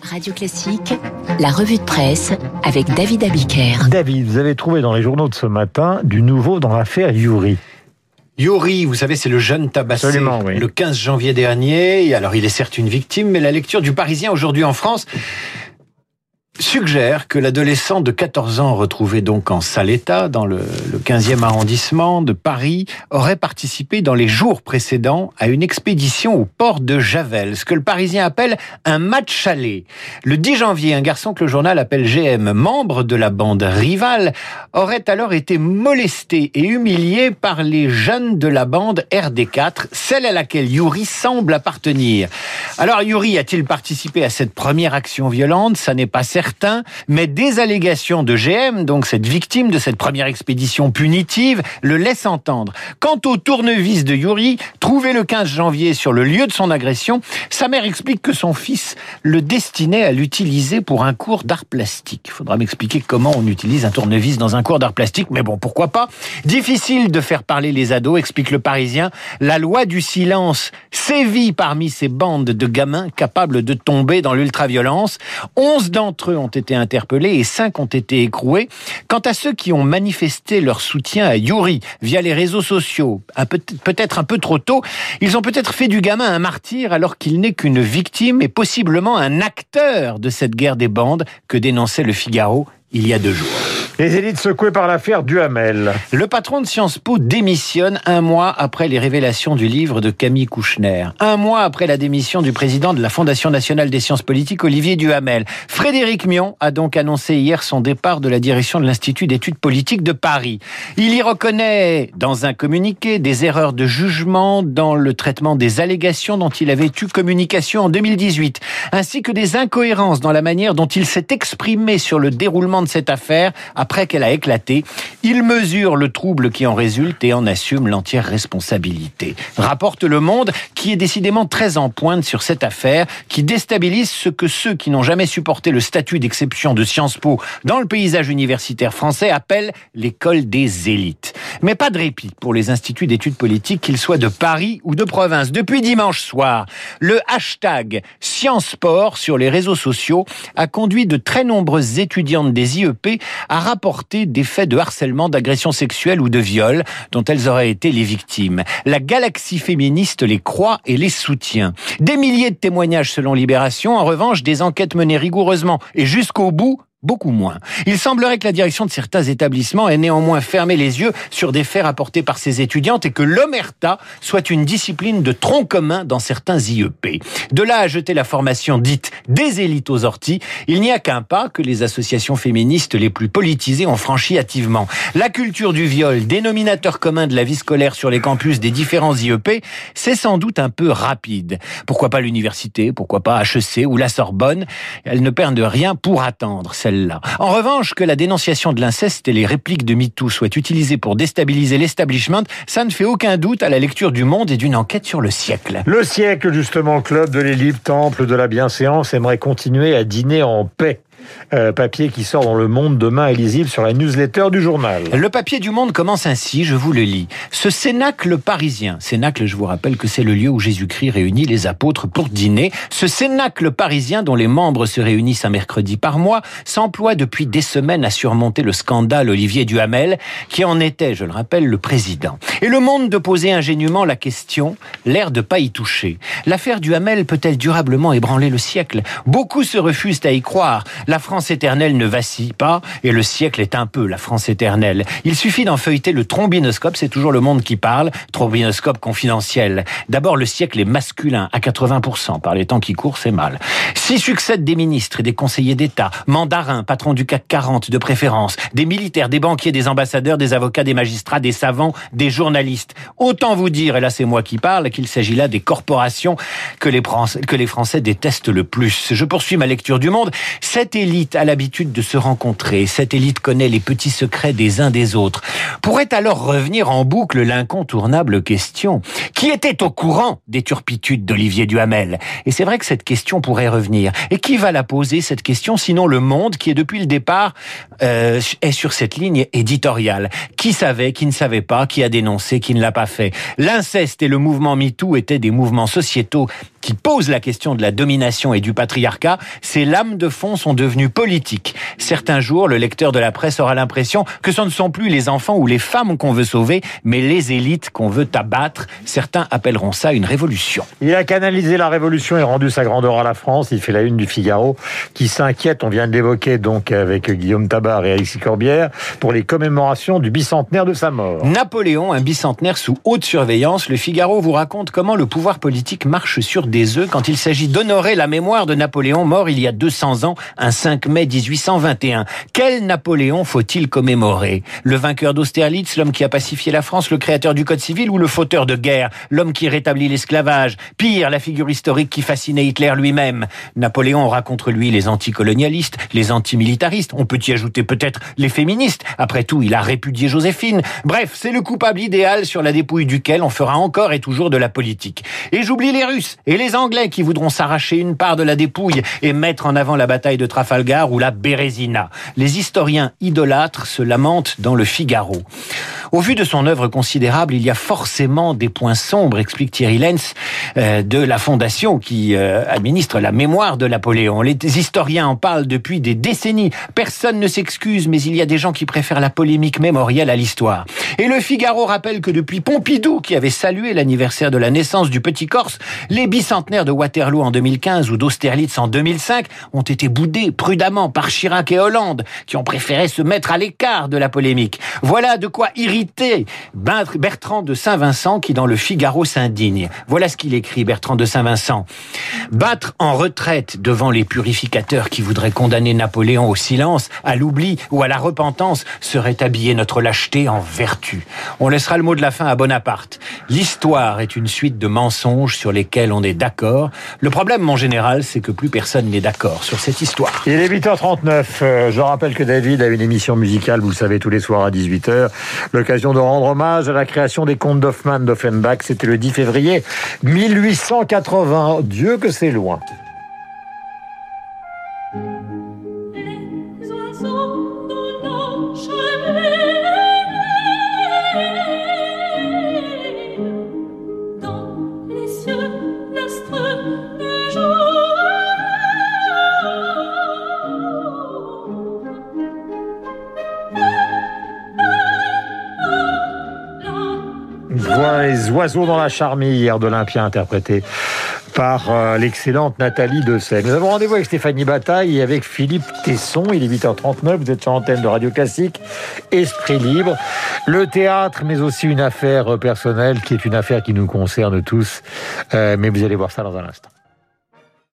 Radio Classique, la revue de presse avec David Abiker. David, vous avez trouvé dans les journaux de ce matin du nouveau dans l'affaire Yuri. Yuri, vous savez, c'est le jeune tabassé Absolument, oui. le 15 janvier dernier. Alors, il est certes une victime, mais la lecture du Parisien aujourd'hui en France suggère que l'adolescent de 14 ans retrouvé donc en sale état dans le, le 15e arrondissement de Paris aurait participé dans les jours précédents à une expédition au port de Javel, ce que le Parisien appelle un match aller. Le 10 janvier, un garçon que le journal appelle GM, membre de la bande rivale, aurait alors été molesté et humilié par les jeunes de la bande RD4, celle à laquelle Yuri semble appartenir. Alors Yuri a-t-il participé à cette première action violente? Ça n'est pas certain mais des allégations de GM, donc cette victime de cette première expédition punitive, le laissent entendre. Quant au tournevis de Yuri, trouvé le 15 janvier sur le lieu de son agression, sa mère explique que son fils le destinait à l'utiliser pour un cours d'art plastique. Il faudra m'expliquer comment on utilise un tournevis dans un cours d'art plastique, mais bon, pourquoi pas? Difficile de faire parler les ados, explique le Parisien. La loi du silence sévit parmi ces bandes de gamins capables de tomber dans l'ultraviolence. Onze d'entre ont été interpellés et cinq ont été écroués. Quant à ceux qui ont manifesté leur soutien à Yuri via les réseaux sociaux, peut-être un peu trop tôt, ils ont peut-être fait du gamin un martyr alors qu'il n'est qu'une victime et possiblement un acteur de cette guerre des bandes que dénonçait le Figaro il y a deux jours. Les élites secouées par l'affaire Duhamel. Le patron de Sciences Po démissionne un mois après les révélations du livre de Camille Kouchner. Un mois après la démission du président de la Fondation nationale des sciences politiques, Olivier Duhamel. Frédéric Mion a donc annoncé hier son départ de la direction de l'Institut d'études politiques de Paris. Il y reconnaît, dans un communiqué, des erreurs de jugement dans le traitement des allégations dont il avait eu communication en 2018, ainsi que des incohérences dans la manière dont il s'est exprimé sur le déroulement de cette affaire qu'elle a éclaté. Il mesure le trouble qui en résulte et en assume l'entière responsabilité. Rapporte Le Monde, qui est décidément très en pointe sur cette affaire, qui déstabilise ce que ceux qui n'ont jamais supporté le statut d'exception de Sciences Po dans le paysage universitaire français appellent l'école des élites. Mais pas de répit pour les instituts d'études politiques, qu'ils soient de Paris ou de province. Depuis dimanche soir, le hashtag Sciences Sport sur les réseaux sociaux a conduit de très nombreuses étudiantes des IEP à rapporter des faits de harcèlement, d'agression sexuelle ou de viol dont elles auraient été les victimes. La galaxie féministe les croit et les soutient. Des milliers de témoignages selon Libération, en revanche, des enquêtes menées rigoureusement et jusqu'au bout Beaucoup moins. Il semblerait que la direction de certains établissements ait néanmoins fermé les yeux sur des faits rapportés par ses étudiantes et que l'omerta soit une discipline de tronc commun dans certains IEP. De là à jeter la formation dite des élites aux orties, il n'y a qu'un pas que les associations féministes les plus politisées ont franchi hâtivement. La culture du viol, dénominateur commun de la vie scolaire sur les campus des différents IEP, c'est sans doute un peu rapide. Pourquoi pas l'université, pourquoi pas HEC ou la Sorbonne? Elles ne perdent rien pour attendre. En revanche, que la dénonciation de l'inceste et les répliques de MeToo soient utilisées pour déstabiliser l'establishment, ça ne fait aucun doute à la lecture du monde et d'une enquête sur le siècle. Le siècle, justement, club de l'élite, temple de la bienséance, aimerait continuer à dîner en paix. Euh, papier qui sort dans Le Monde demain lisible sur la newsletter du journal. Le papier du Monde commence ainsi, je vous le lis. Ce cénacle parisien, cénacle, je vous rappelle que c'est le lieu où Jésus-Christ réunit les apôtres pour dîner, ce cénacle parisien dont les membres se réunissent un mercredi par mois, s'emploie depuis des semaines à surmonter le scandale Olivier Duhamel, qui en était, je le rappelle, le président. Et le Monde de poser ingénument la question, l'air de pas y toucher. L'affaire Duhamel peut-elle durablement ébranler le siècle? Beaucoup se refusent à y croire. La France éternelle ne vacille pas et le siècle est un peu la France éternelle. Il suffit d'en feuilleter le trombinoscope, c'est toujours le monde qui parle, trombinoscope confidentiel. D'abord, le siècle est masculin à 80%, par les temps qui courent, c'est mal. S'y succèdent des ministres et des conseillers d'État, mandarins, patrons du CAC 40 de préférence, des militaires, des banquiers, des ambassadeurs, des avocats, des magistrats, des savants, des journalistes. Autant vous dire, et là c'est moi qui parle, qu'il s'agit là des corporations que les, Français détestent le plus. Je poursuis ma lecture du monde. Cette élite a l'habitude de se rencontrer, cette élite connaît les petits secrets des uns des autres, pourrait alors revenir en boucle l'incontournable question. Qui était au courant des turpitudes d'Olivier Duhamel? Et c'est vrai que cette question pourrait revenir. Et qui va la poser, cette question, sinon le monde qui est depuis le départ euh, est sur cette ligne éditoriale. Qui savait, qui ne savait pas, qui a dénoncé, qui ne l'a pas fait? L'inceste et le mouvement MeToo étaient des mouvements sociétaux qui pose la question de la domination et du patriarcat, ces lames de fond sont devenues politiques. Certains jours, le lecteur de la presse aura l'impression que ce ne sont plus les enfants ou les femmes qu'on veut sauver, mais les élites qu'on veut abattre. Certains appelleront ça une révolution. Il a canalisé la révolution et rendu sa grandeur à la France. Il fait la une du Figaro qui s'inquiète, on vient de l'évoquer donc avec Guillaume Tabar et Alexis Corbière, pour les commémorations du bicentenaire de sa mort. Napoléon, un bicentenaire sous haute surveillance, le Figaro vous raconte comment le pouvoir politique marche sur des quand il s'agit d'honorer la mémoire de Napoléon mort il y a 200 ans, un 5 mai 1821. Quel Napoléon faut-il commémorer? Le vainqueur d'Austerlitz, l'homme qui a pacifié la France, le créateur du Code civil ou le fauteur de guerre, l'homme qui rétablit l'esclavage? Pire, la figure historique qui fascinait Hitler lui-même? Napoléon aura contre lui les anticolonialistes, les antimilitaristes, on peut y ajouter peut-être les féministes. Après tout, il a répudié Joséphine. Bref, c'est le coupable idéal sur la dépouille duquel on fera encore et toujours de la politique. Et j'oublie les Russes et les Anglais qui voudront s'arracher une part de la dépouille et mettre en avant la bataille de Trafalgar ou la Bérésina. Les historiens idolâtres se lamentent dans le Figaro. Au vu de son œuvre considérable, il y a forcément des points sombres, explique Thierry Lenz, euh, de la fondation qui euh, administre la mémoire de Napoléon. Les historiens en parlent depuis des décennies. Personne ne s'excuse, mais il y a des gens qui préfèrent la polémique mémorielle à l'histoire. Et le Figaro rappelle que depuis Pompidou, qui avait salué l'anniversaire de la naissance du petit Corse, les bicentenaires de Waterloo en 2015 ou d'Austerlitz en 2005 ont été boudés prudemment par Chirac et Hollande, qui ont préféré se mettre à l'écart de la polémique. Voilà de quoi irriter Bertrand de Saint-Vincent qui dans le Figaro s'indigne. Voilà ce qu'il écrit Bertrand de Saint-Vincent. Battre en retraite devant les purificateurs qui voudraient condamner Napoléon au silence, à l'oubli ou à la repentance serait habiller notre lâcheté en vertu. On laissera le mot de la fin à Bonaparte. L'histoire est une suite de mensonges sur lesquels on est d'accord. Le problème, en général, c'est que plus personne n'est d'accord sur cette histoire. Il est 8h39. Euh, je rappelle que David a une émission musicale, vous le savez, tous les soirs à 18h. Le de rendre hommage à la création des contes d'Hoffmann d'Offenbach. C'était le 10 février 1880. Dieu que c'est loin. Les oiseaux dans la charmille d'Olympia interprété par euh, l'excellente Nathalie Dessay. Nous avons rendez-vous avec Stéphanie Bataille et avec Philippe Tesson. Il est 8h39, vous êtes sur l'antenne de Radio Classique, Esprit Libre. Le théâtre, mais aussi une affaire personnelle qui est une affaire qui nous concerne tous. Euh, mais vous allez voir ça dans un instant.